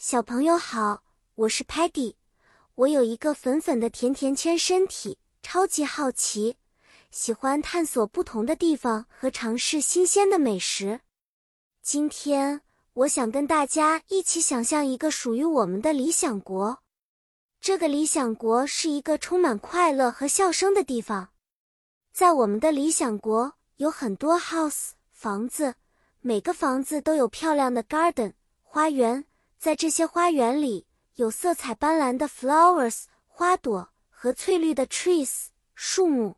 小朋友好，我是 Patty，我有一个粉粉的甜甜圈身体，超级好奇，喜欢探索不同的地方和尝试新鲜的美食。今天我想跟大家一起想象一个属于我们的理想国。这个理想国是一个充满快乐和笑声的地方。在我们的理想国有很多 house 房子，每个房子都有漂亮的 garden 花园。在这些花园里，有色彩斑斓的 flowers 花朵和翠绿的 trees 树木。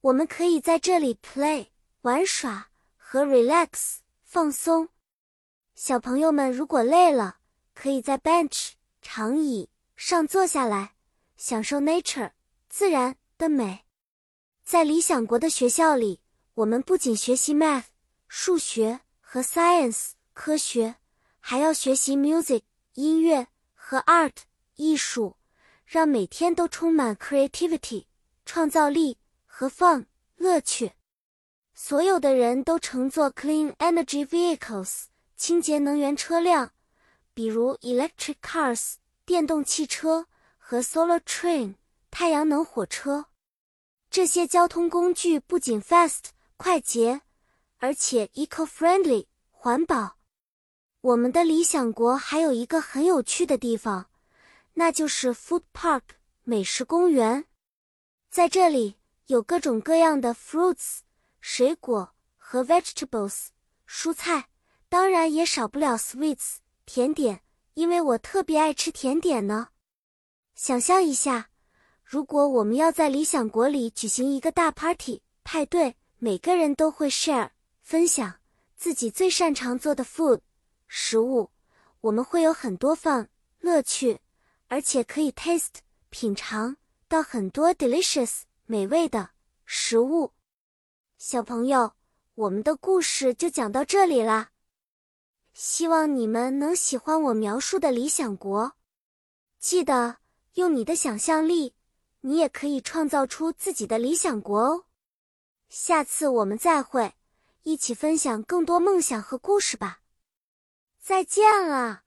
我们可以在这里 play 玩耍和 relax 放松。小朋友们如果累了，可以在 bench 长椅上坐下来，享受 nature 自然的美。在理想国的学校里，我们不仅学习 math 数学和 science 科学。还要学习 music 音乐和 art 艺术，让每天都充满 creativity 创造力和 fun 乐趣。所有的人都乘坐 clean energy vehicles 清洁能源车辆，比如 electric cars 电动汽车和 solar train 太阳能火车。这些交通工具不仅 fast 快捷，而且 eco-friendly 环保。我们的理想国还有一个很有趣的地方，那就是 food park 美食公园。在这里有各种各样的 fruits 水果和 vegetables 蔬菜，当然也少不了 sweets 甜点，因为我特别爱吃甜点呢。想象一下，如果我们要在理想国里举行一个大 party 派对，每个人都会 share 分享自己最擅长做的 food。食物，我们会有很多 fun 乐趣，而且可以 taste 品尝到很多 delicious 美味的食物。小朋友，我们的故事就讲到这里啦。希望你们能喜欢我描述的理想国。记得用你的想象力，你也可以创造出自己的理想国哦。下次我们再会，一起分享更多梦想和故事吧。再见了。